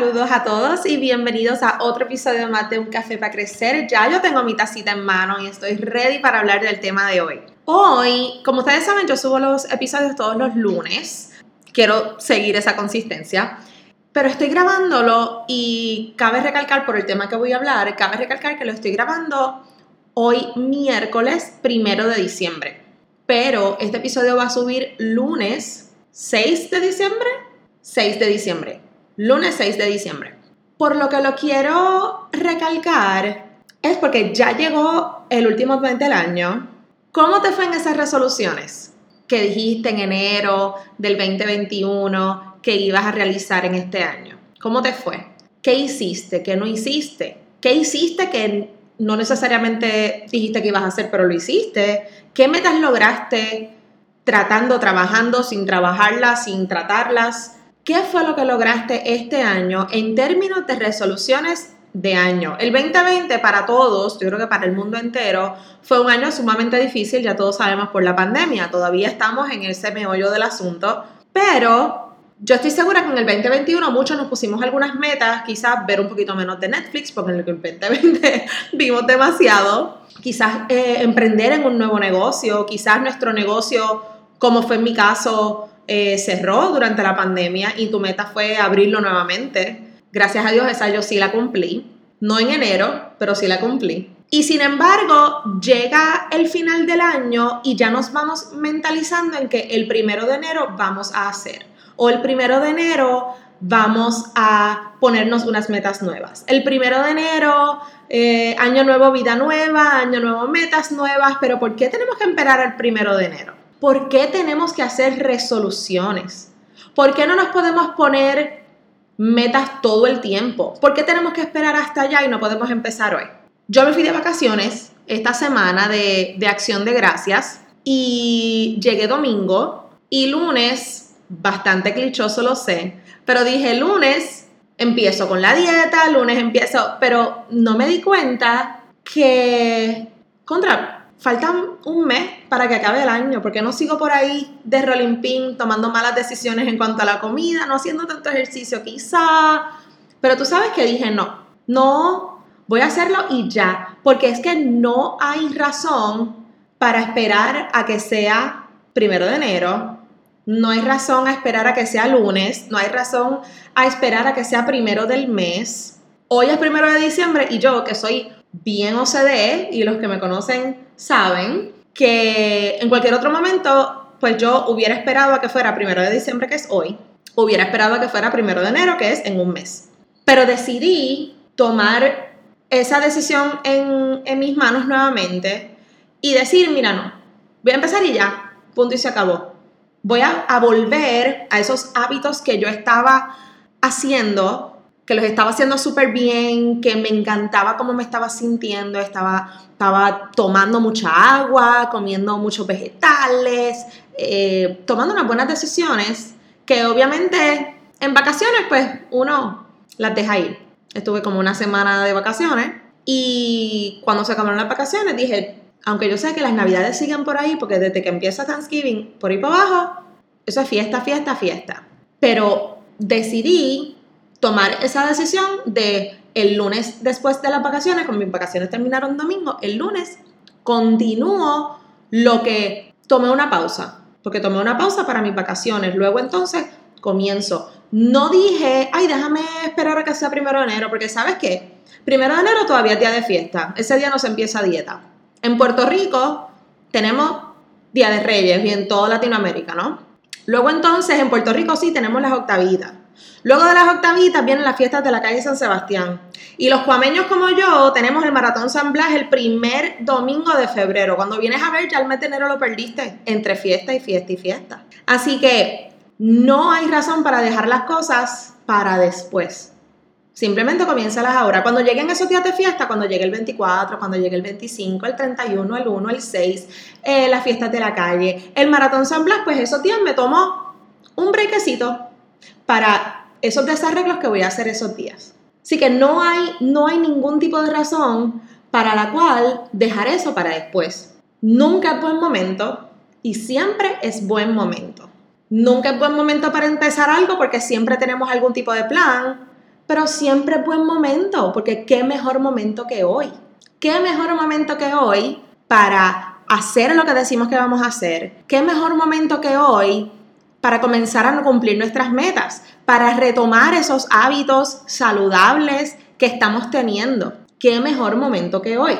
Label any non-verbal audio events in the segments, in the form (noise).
Saludos a todos y bienvenidos a otro episodio más de Un Café para Crecer. Ya yo tengo mi tacita en mano y estoy ready para hablar del tema de hoy. Hoy, como ustedes saben, yo subo los episodios todos los lunes. Quiero seguir esa consistencia. Pero estoy grabándolo y cabe recalcar por el tema que voy a hablar, cabe recalcar que lo estoy grabando hoy miércoles primero de diciembre. Pero este episodio va a subir lunes 6 de diciembre. 6 de diciembre lunes 6 de diciembre. Por lo que lo quiero recalcar es porque ya llegó el último mes del año. ¿Cómo te fue en esas resoluciones que dijiste en enero del 2021 que ibas a realizar en este año? ¿Cómo te fue? ¿Qué hiciste? ¿Qué no hiciste? ¿Qué hiciste que no necesariamente dijiste que ibas a hacer, pero lo hiciste? ¿Qué metas lograste tratando, trabajando, sin trabajarlas, sin tratarlas? ¿Qué fue lo que lograste este año en términos de resoluciones de año? El 2020 para todos, yo creo que para el mundo entero, fue un año sumamente difícil, ya todos sabemos por la pandemia, todavía estamos en ese meollo del asunto, pero yo estoy segura que en el 2021 muchos nos pusimos algunas metas, quizás ver un poquito menos de Netflix, porque en el 2020 (laughs) vimos demasiado, quizás eh, emprender en un nuevo negocio, quizás nuestro negocio, como fue en mi caso, eh, cerró durante la pandemia y tu meta fue abrirlo nuevamente. Gracias a Dios esa yo sí la cumplí. No en enero, pero sí la cumplí. Y sin embargo, llega el final del año y ya nos vamos mentalizando en que el primero de enero vamos a hacer. O el primero de enero vamos a ponernos unas metas nuevas. El primero de enero, eh, año nuevo, vida nueva, año nuevo, metas nuevas, pero ¿por qué tenemos que esperar al primero de enero? ¿Por qué tenemos que hacer resoluciones? ¿Por qué no nos podemos poner metas todo el tiempo? ¿Por qué tenemos que esperar hasta allá y no podemos empezar hoy? Yo me fui de vacaciones esta semana de, acción de gracias y llegué domingo y lunes, bastante clichoso lo sé, pero dije lunes empiezo con la dieta, lunes empiezo, pero no me di cuenta que, contra, faltan un mes para que acabe el año, porque no sigo por ahí de rolling pin tomando malas decisiones en cuanto a la comida, no haciendo tanto ejercicio quizá, pero tú sabes que dije no, no, voy a hacerlo y ya, porque es que no hay razón para esperar a que sea primero de enero, no hay razón a esperar a que sea lunes, no hay razón a esperar a que sea primero del mes. Hoy es primero de diciembre y yo que soy bien OCDE y los que me conocen saben que en cualquier otro momento, pues yo hubiera esperado a que fuera primero de diciembre, que es hoy, hubiera esperado a que fuera primero de enero, que es en un mes. Pero decidí tomar esa decisión en, en mis manos nuevamente y decir, mira, no, voy a empezar y ya, punto y se acabó. Voy a, a volver a esos hábitos que yo estaba haciendo que los estaba haciendo súper bien, que me encantaba cómo me estaba sintiendo, estaba, estaba tomando mucha agua, comiendo muchos vegetales, eh, tomando unas buenas decisiones que obviamente en vacaciones pues uno las deja ir. Estuve como una semana de vacaciones y cuando se acabaron las vacaciones dije, aunque yo sé que las navidades siguen por ahí, porque desde que empieza Thanksgiving por ahí para abajo, eso es fiesta, fiesta, fiesta. Pero decidí tomar esa decisión de el lunes después de las vacaciones, como mis vacaciones terminaron domingo, el lunes continúo lo que tomé una pausa, porque tomé una pausa para mis vacaciones, luego entonces comienzo. No dije, ay, déjame esperar a que sea primero de enero, porque sabes qué, primero de enero todavía es día de fiesta, ese día no se empieza dieta. En Puerto Rico tenemos Día de Reyes y en toda Latinoamérica, ¿no? Luego entonces en Puerto Rico sí tenemos las octavitas. Luego de las octavitas vienen las fiestas de la calle San Sebastián. Y los cuameños como yo tenemos el Maratón San Blas el primer domingo de febrero. Cuando vienes a ver ya el mes de enero lo perdiste entre fiesta y fiesta y fiesta. Así que no hay razón para dejar las cosas para después. Simplemente comiénzalas ahora. Cuando lleguen esos días de fiesta, cuando llegue el 24, cuando llegue el 25, el 31, el 1, el 6, eh, las fiestas de la calle, el Maratón San Blas, pues esos días me tomo un brequecito para esos desarreglos que voy a hacer esos días. Así que no hay, no hay ningún tipo de razón para la cual dejar eso para después. Nunca es buen momento y siempre es buen momento. Nunca es buen momento para empezar algo porque siempre tenemos algún tipo de plan, pero siempre es buen momento porque qué mejor momento que hoy. ¿Qué mejor momento que hoy para hacer lo que decimos que vamos a hacer? ¿Qué mejor momento que hoy para comenzar a cumplir nuestras metas, para retomar esos hábitos saludables que estamos teniendo. ¿Qué mejor momento que hoy?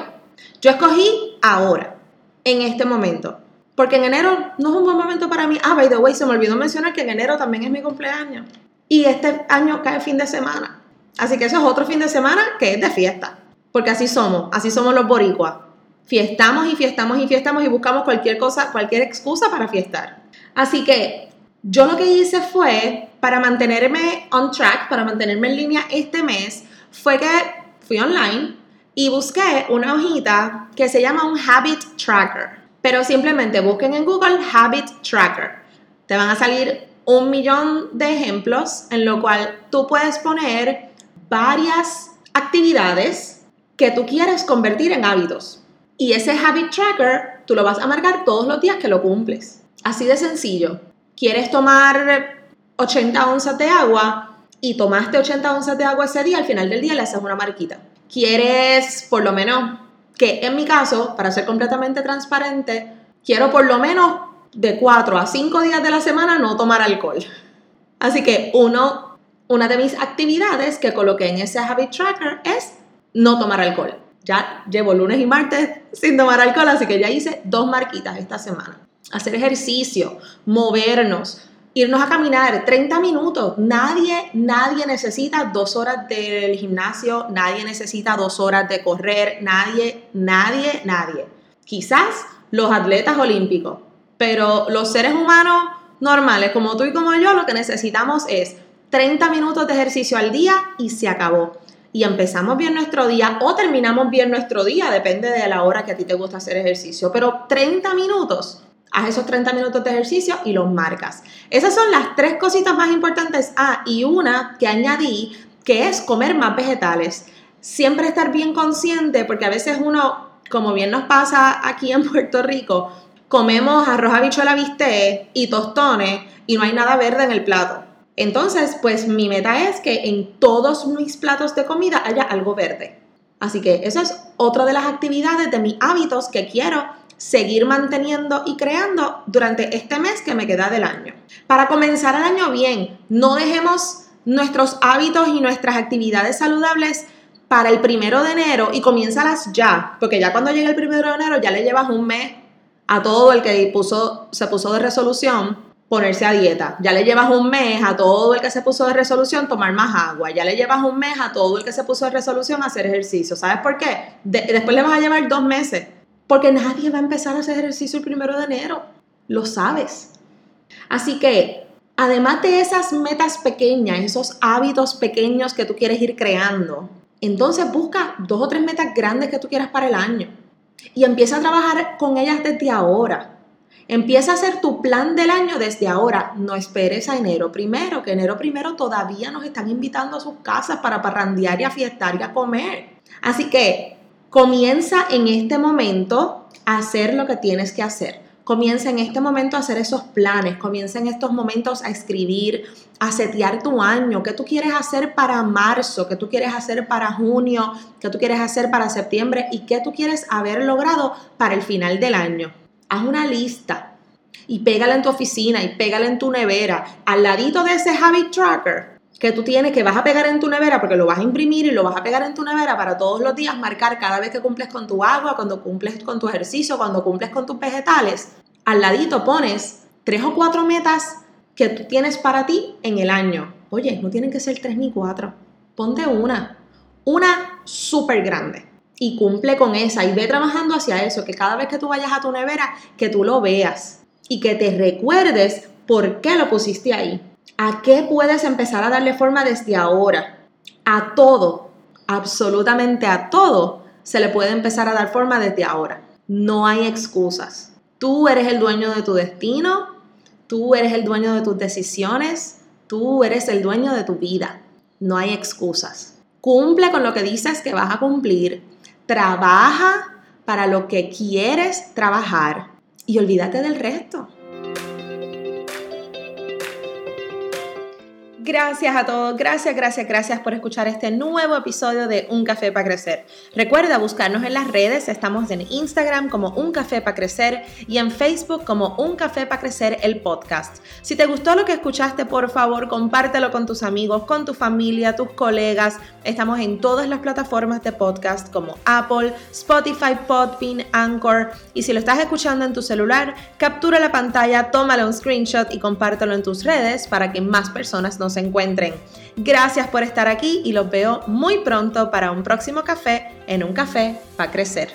Yo escogí ahora, en este momento, porque en enero no es un buen momento para mí. Ah, by the way, se me olvidó mencionar que en enero también es mi cumpleaños. Y este año cae fin de semana. Así que eso es otro fin de semana que es de fiesta. Porque así somos, así somos los boricuas. Fiestamos y fiestamos y fiestamos y buscamos cualquier cosa, cualquier excusa para fiestar. Así que yo lo que hice fue, para mantenerme on track, para mantenerme en línea este mes, fue que fui online y busqué una hojita que se llama un Habit Tracker. Pero simplemente busquen en Google Habit Tracker. Te van a salir un millón de ejemplos en lo cual tú puedes poner varias actividades que tú quieres convertir en hábitos. Y ese Habit Tracker tú lo vas a marcar todos los días que lo cumples. Así de sencillo quieres tomar 80 onzas de agua y tomaste 80 onzas de agua ese día, al final del día le haces una marquita. Quieres, por lo menos, que en mi caso, para ser completamente transparente, quiero por lo menos de 4 a 5 días de la semana no tomar alcohol. Así que uno, una de mis actividades que coloqué en ese habit tracker es no tomar alcohol. Ya llevo lunes y martes sin tomar alcohol, así que ya hice dos marquitas esta semana hacer ejercicio, movernos, irnos a caminar 30 minutos. Nadie, nadie necesita dos horas del gimnasio, nadie necesita dos horas de correr, nadie, nadie, nadie. Quizás los atletas olímpicos, pero los seres humanos normales como tú y como yo lo que necesitamos es 30 minutos de ejercicio al día y se acabó. Y empezamos bien nuestro día o terminamos bien nuestro día, depende de la hora que a ti te gusta hacer ejercicio, pero 30 minutos Haz esos 30 minutos de ejercicio y los marcas. Esas son las tres cositas más importantes. Ah, y una que añadí, que es comer más vegetales. Siempre estar bien consciente, porque a veces uno, como bien nos pasa aquí en Puerto Rico, comemos arroz, habichuela, bistec y tostones y no hay nada verde en el plato. Entonces, pues mi meta es que en todos mis platos de comida haya algo verde. Así que eso es otra de las actividades de mis hábitos que quiero seguir manteniendo y creando durante este mes que me queda del año. Para comenzar el año bien, no dejemos nuestros hábitos y nuestras actividades saludables para el primero de enero y comiénzalas ya, porque ya cuando llegue el primero de enero ya le llevas un mes a todo el que puso, se puso de resolución ponerse a dieta. Ya le llevas un mes a todo el que se puso de resolución tomar más agua. Ya le llevas un mes a todo el que se puso de resolución hacer ejercicio. ¿Sabes por qué? después le vas a llevar dos meses porque nadie va a empezar a hacer ejercicio el primero de enero. Lo sabes. Así que, además de esas metas pequeñas, esos hábitos pequeños que tú quieres ir creando, entonces busca dos o tres metas grandes que tú quieras para el año. Y empieza a trabajar con ellas desde ahora. Empieza a hacer tu plan del año desde ahora. No esperes a enero primero, que enero primero todavía nos están invitando a sus casas para parrandear y a fiestar y a comer. Así que Comienza en este momento a hacer lo que tienes que hacer. Comienza en este momento a hacer esos planes, comienza en estos momentos a escribir, a setear tu año, qué tú quieres hacer para marzo, qué tú quieres hacer para junio, qué tú quieres hacer para septiembre y qué tú quieres haber logrado para el final del año. Haz una lista y pégala en tu oficina y pégala en tu nevera. Al ladito de ese habit tracker, que tú tienes, que vas a pegar en tu nevera, porque lo vas a imprimir y lo vas a pegar en tu nevera para todos los días marcar cada vez que cumples con tu agua, cuando cumples con tu ejercicio, cuando cumples con tus vegetales. Al ladito pones tres o cuatro metas que tú tienes para ti en el año. Oye, no tienen que ser tres ni cuatro. Ponte una. Una súper grande. Y cumple con esa y ve trabajando hacia eso, que cada vez que tú vayas a tu nevera, que tú lo veas y que te recuerdes por qué lo pusiste ahí ¿A qué puedes empezar a darle forma desde ahora? A todo, absolutamente a todo, se le puede empezar a dar forma desde ahora. No hay excusas. Tú eres el dueño de tu destino, tú eres el dueño de tus decisiones, tú eres el dueño de tu vida. No hay excusas. Cumple con lo que dices que vas a cumplir. Trabaja para lo que quieres trabajar y olvídate del resto. Gracias a todos, gracias, gracias, gracias por escuchar este nuevo episodio de Un Café para Crecer. Recuerda buscarnos en las redes, estamos en Instagram como Un Café para Crecer y en Facebook como Un Café para Crecer el podcast. Si te gustó lo que escuchaste, por favor, compártelo con tus amigos, con tu familia, tus colegas. Estamos en todas las plataformas de podcast como Apple, Spotify, Podbean, Anchor. Y si lo estás escuchando en tu celular, captura la pantalla, tómale un screenshot y compártelo en tus redes para que más personas nos encuentren. Gracias por estar aquí y los veo muy pronto para un próximo café en un café para crecer.